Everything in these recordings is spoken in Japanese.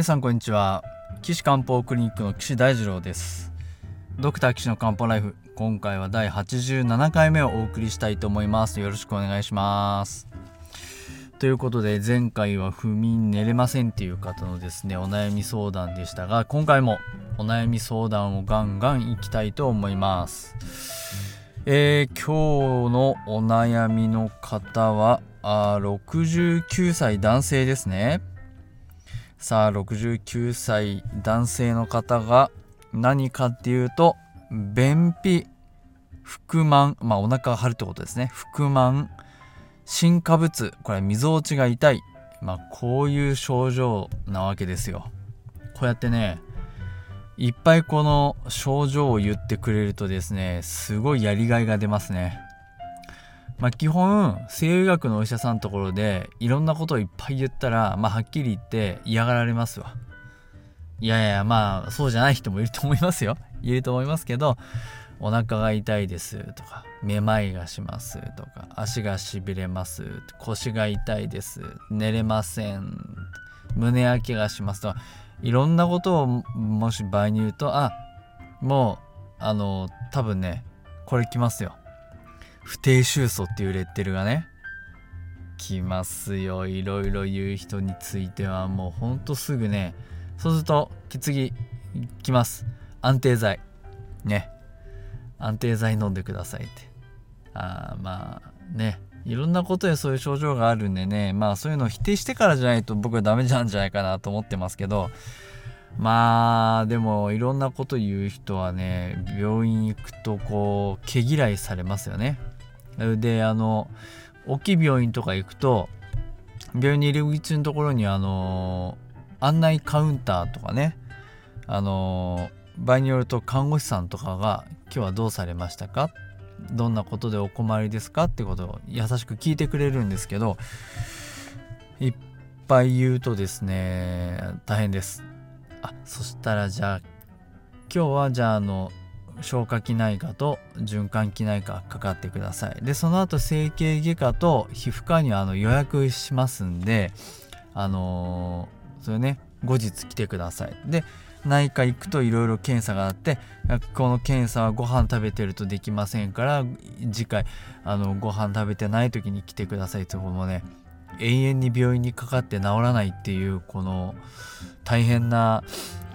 皆さんこんにちは。岸漢方クリニックの岸大二郎です。ドクター岸の漢方ライフ今回は第87回目をお送りしたいと思います。よろしくお願いします。ということで前回は不眠寝れませんっていう方のですねお悩み相談でしたが今回もお悩み相談をガンガンいきたいと思います。えー、今日のお悩みの方はあ69歳男性ですね。さあ69歳男性の方が何かっていうと便秘腹満まあお腹が張るってことですね。腹満新化物これみぞおちが痛い。まあこういう症状なわけですよ。こうやってねいっぱいこの症状を言ってくれるとですねすごいやりがいが出ますね。まあ、基本西洋医学のお医者さんのところでいろんなことをいっぱい言ったら、まあ、はっきり言って嫌がられますわ。いやいやまあそうじゃない人もいると思いますよ。いると思いますけどお腹が痛いですとかめまいがしますとか足がしびれます腰が痛いです寝れません胸焼けがしますとかいろんなことをもし場合に言うとあもうあの多分ねこれ来ますよ。不定収素っていうレッテルがね来ますよ。いろいろ言う人についてはもうほんとすぐね。そうすると次来ます。安定剤。ね。安定剤飲んでくださいって。あまあね。いろんなことでそういう症状があるんでね。まあそういうのを否定してからじゃないと僕はダメなんじゃないかなと思ってますけど。まあでもいろんなこと言う人はね病院行くとこう毛嫌いされますよね。であの大きい病院とか行くと病院に入り口のところにあの案内カウンターとかねあの場合によると看護師さんとかが「今日はどうされましたか?」どんなことでお困りですか？ってことを優しく聞いてくれるんですけどいっぱい言うとですね大変ですあそしたらじゃあ今日はじゃああの消化器内科と循環器内科かかってください。でその後整形外科と皮膚科にはあの予約しますんであのー、それね後日来てください。で内科行くといろいろ検査があってこの検査はご飯食べてるとできませんから次回あのご飯食べてない時に来てくださいってこのね永遠に病院にかかって治らないっていうこの大変な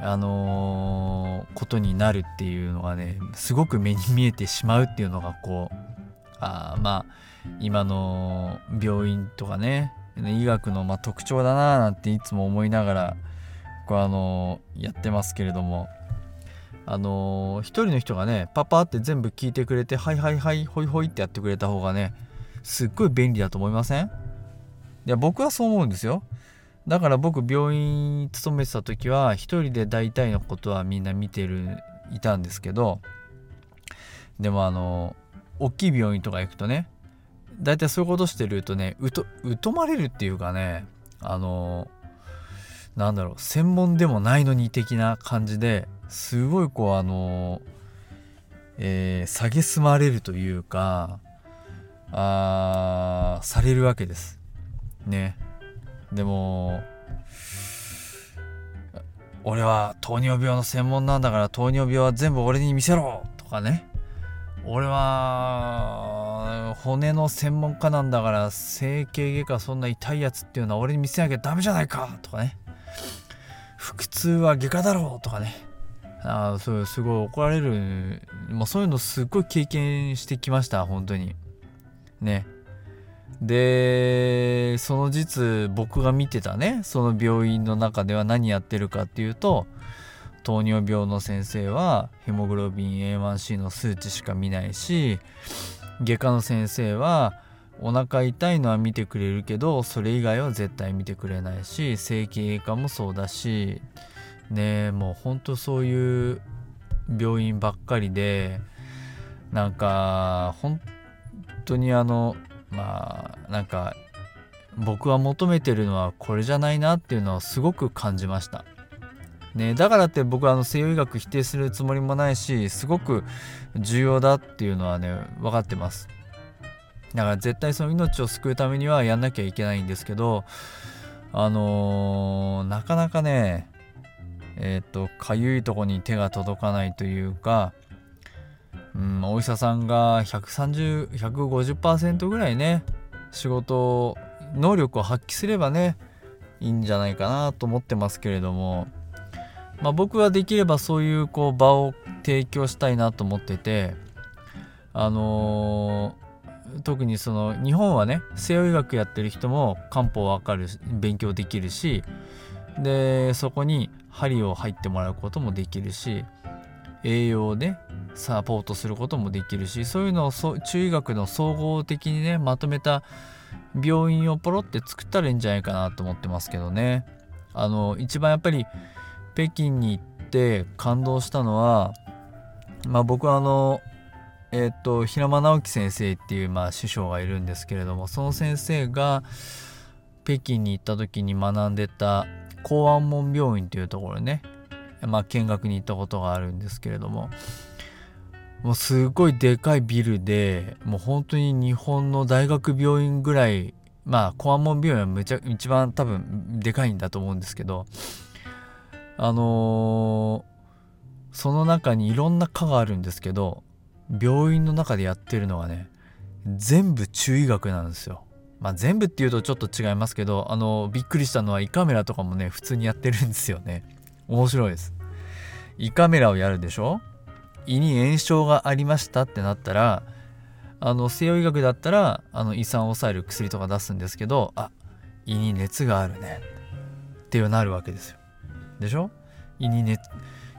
あのー、ことになるっていうのがねすごく目に見えてしまうっていうのがこうあまあ今の病院とかね医学のま特徴だななんていつも思いながらこうあのー、やってますけれどもあのー、一人の人がねパパって全部聞いてくれてはいはいはいほいほいってやってくれた方がねすっごい便利だと思いません？いや僕はそう思うんですよ。だから僕病院勤めてた時は一人で大体のことはみんな見てるいたんですけどでもあの大きい病院とか行くとね大体そういうことしてるとね疎まれるっていうかねあのなんだろう専門でもないのに的な感じですごいこうあのえー、蔑まれるというかあされるわけです。ね。でも俺は糖尿病の専門なんだから糖尿病は全部俺に見せろとかね。俺は骨の専門家なんだから整形外科そんな痛いやつっていうのは俺に見せなきゃダメじゃないかとかね。腹痛は外科だろうとかね。あそうすごい怒られる。もうそういうのすっごい経験してきました本当に。ね。でその実僕が見てたねその病院の中では何やってるかっていうと糖尿病の先生はヘモグロビン A1C の数値しか見ないし外科の先生はお腹痛いのは見てくれるけどそれ以外は絶対見てくれないし整形外科もそうだしねもうほんとそういう病院ばっかりでなんか本当にあのまあなんか僕は求めてるのはこれじゃないなっていうのはすごく感じました。ね、だからって僕はあの西洋医学否定するつもりもないしすごく重要だっていうのはね分かってますだから絶対その命を救うためにはやんなきゃいけないんですけどあのー、なかなかねえっ、ー、とかゆいとこに手が届かないというかうん、お医者さんが130150%ぐらいね仕事能力を発揮すればねいいんじゃないかなと思ってますけれども、まあ、僕はできればそういうこう場を提供したいなと思っててあのー、特にその日本はね西洋医学やってる人も漢方わかる勉強できるしでそこに針を入ってもらうこともできるし栄養でサポートすることもできるしそういうのを中医学の総合的にねまとめた病院をポロって作ったらいいんじゃないかなと思ってますけどね。あの一番やっぱり北京に行って感動したのはまあ僕はあのえっ、と平間直樹先生っていうまあ師匠がいるんですけれどもその先生が北京に行った時に学んでた公安門病院というところねまあ、見学に行ったことがあるんですけれどももうすごいでかいビルでもう本当に日本の大学病院ぐらいまあコアモン病院はめちゃ一番多分でかいんだと思うんですけどあのー、その中にいろんな科があるんですけど病院の中でやってるのはね全部中医学なんですよ。まあ、全部っていうとちょっと違いますけどあのびっくりしたのは胃カメラとかもね普通にやってるんですよね。面白いです。胃カメラをやるでしょ？胃に炎症がありましたってなったらあの西洋医学だったらあの胃酸を抑える薬とか出すんですけどあ胃に熱があるね。っていうなるわけですよ。でしょ？胃に熱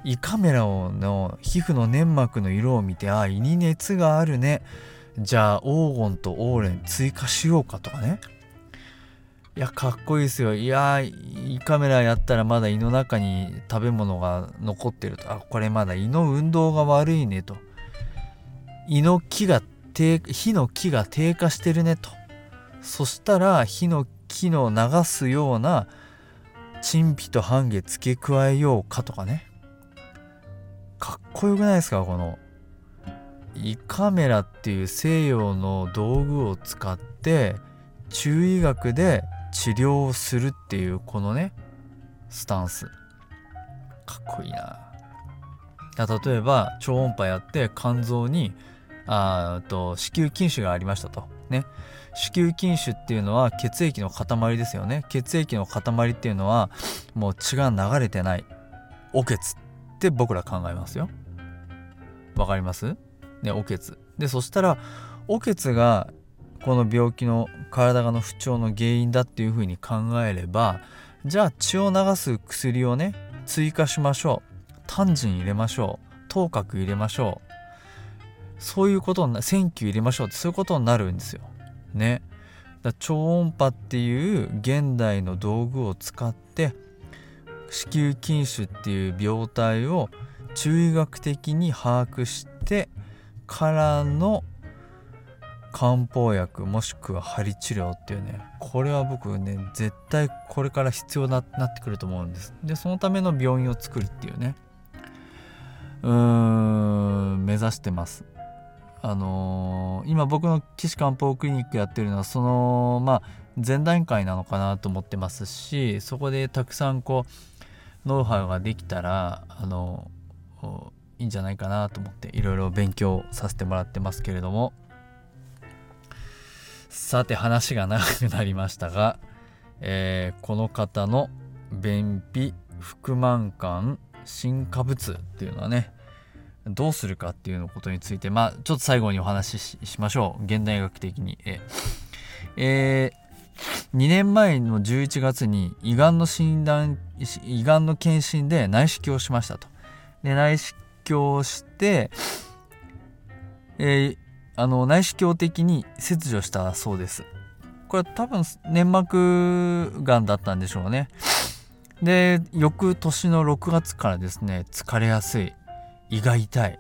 胃カメラをの皮膚の粘膜の色を見てあ胃に熱があるね。じゃあ黄金とオーレン追加しようかとかね。いやかっこいいですよ。いや胃カメラやったらまだ胃の中に食べ物が残ってると。あこれまだ胃の運動が悪いねと。胃の木が低火の木が低下してるねと。そしたら火の木の流すような陳皮と半夏付け加えようかとかね。かっこよくないですかこの。胃カメラっていう西洋の道具を使って中医学で治療をするっていうこのねスタンス。かっこいいな。例えば超音波やって肝臓にあと子宮筋腫がありましたと。ね。子宮筋腫っていうのは血液の塊ですよね。血液の塊っていうのはもう血が流れてない。お血って僕ら考えますよ。わかります？ねお血でそしたらお血がこの病気の体がの不調の原因だっていうふうに考えればじゃあ血を流す薬をね追加しましょうタンジン入れましょう頭角入れましょうそういうことにな線球入れましょうってそういうことになるんですよ。ね。だ超音波っていう現代の道具を使って子宮筋腫っていう病態を中医学的に把握してからの漢方薬もしくは針治療っていうねこれは僕ね絶対これから必要になってくると思うんです。でそのための病院を作るっていうね。うーん目指してます。あのー、今僕の岸漢方クリニックやってるのはそのまあ前段階なのかなと思ってますしそこでたくさんこうノウハウができたらあのいいんじゃないかなと思っていろいろ勉強させてもらってますけれども。さて話が長くなりましたが、えー、この方の便秘腹満感新化物っていうのはねどうするかっていうのことについてまあちょっと最後にお話ししましょう。現代学的に。ええー、2年前の11月に胃がんの診断胃がんの検診で内視鏡をしましたと。で内視鏡をしてえー、あの内視鏡的に切除したそうです。これは多分粘膜がんだったんでしょうね。で翌年の6月からですね疲れやすい胃が痛い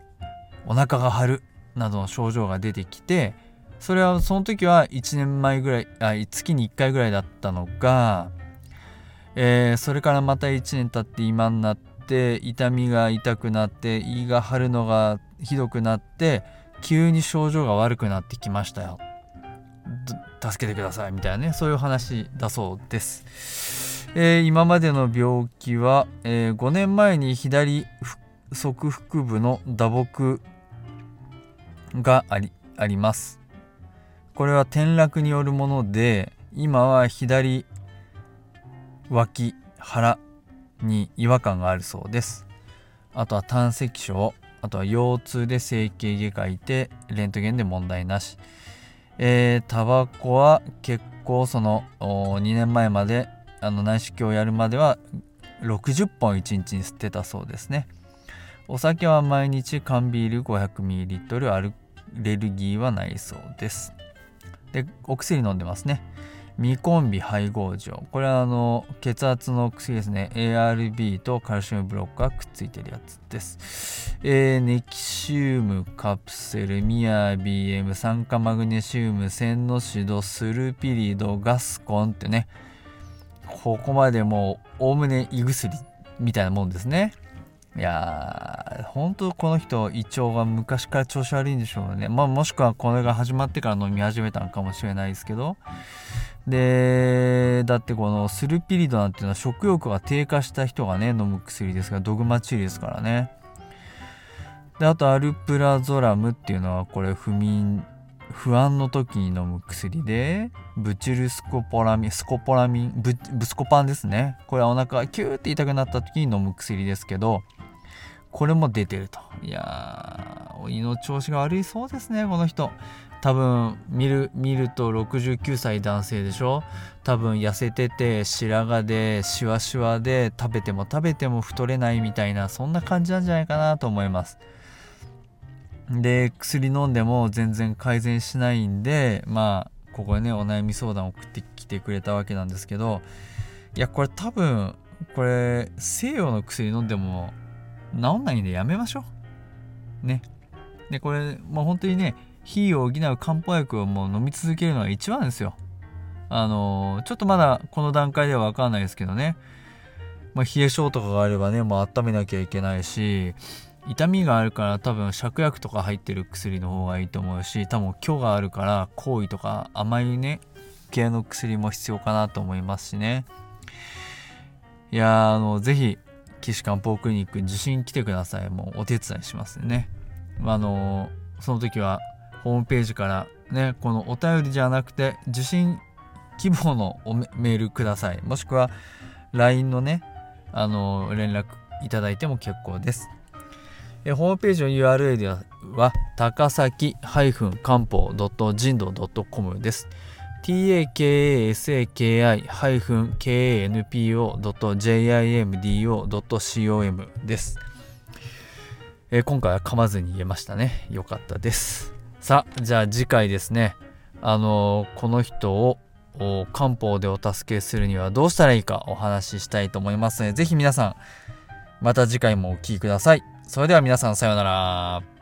お腹が張るなどの症状が出てきてそれはその時は1年前ぐらいあ月に1回ぐらいだったのが、えー、それからまた1年経って今になって痛みが痛くなって胃が張るのがひどくなって急に症状が悪くなってきましたよ。助けてくださいみたいなねそういう話だそうです、えー、今までの病気は、えー、5年前に左側腹部の打撲がありあります。これは転落によるもので今は左脇腹に違和感があるそうです。あとは胆石症。あとは腰痛で整形外科医てレントゲンで問題なし。えー、タバコは結構その2年前まであの内視鏡をやるまでは60本1日に吸ってたそうですね。お酒は毎日缶ビール 500ml アレルギーはないそうです。でお薬飲んでますね。ミコンビ配合錠これはあの血圧の薬ですね。ARB とカルシウムブロックがくっついてるやつです、えー、ネキシウムカプセルミア BM 酸化マグネシウムセンノシドスルピリドガスコンってね。ここまでもうおおむね胃薬みたいなもんですね。いやー、本当この人、胃腸が昔から調子悪いんでしょうね。まあ、もしくはこれが始まってから飲み始めたのかもしれないですけど、でだってこのスルピリドなんていうのは食欲が低下した人がね飲む薬ですからドグマチリですからね。であとアルプラゾラムっていうのはこれ不眠不安の時に飲む薬でブチルスコポラミンスコポラミンブブスコパンですね。これはお腹がキューって痛くなった時に飲む薬ですけどこれも出てると。いやー胃の調子が悪いそうですねこの人。多分見る見ると69歳男性でしょ？多分痩せてて白髪でシワシワで食べても食べても太れないみたいなそんな感じなんじゃないかなと思います。で薬飲んでも全然改善しないんでまあここでねお悩み相談を送ってきてくれたわけなんですけどいやこれ多分これ西洋の薬飲んでも治んないんでやめましょう。ね。でこれもう本当にね火を補う漢方薬をもう飲み続けるのが一番ですよ。あのー、ちょっとまだこの段階では分かんないですけどね。まあ、冷え性とかがあればね、もう温めなきゃいけないし、痛みがあるから多分芍薬とか入ってる薬の方がいいと思うし、多分虚があるから行為とか甘いね、系の薬も必要かなと思いますしね。いやあの、ぜひ、岸漢方クリニック受診来てください。もうお手伝いしますね。まあのその時はホームページからねこのお便りじゃなくて受信希望のメールください。もしくは LINE のねあの連絡いただいても結構です。えホームページの URL は高崎漢方人道 .com です takasaki-kanpo.jimdo.com です、え今回は噛まずに言えましたね。よかったです。さあじゃあ次回ですね。あのこの人を漢方でお助けするにはどうしたらいいかお話ししたいと思いますので是非皆さんまた次回もお聴きください。それでは皆さんさようなら。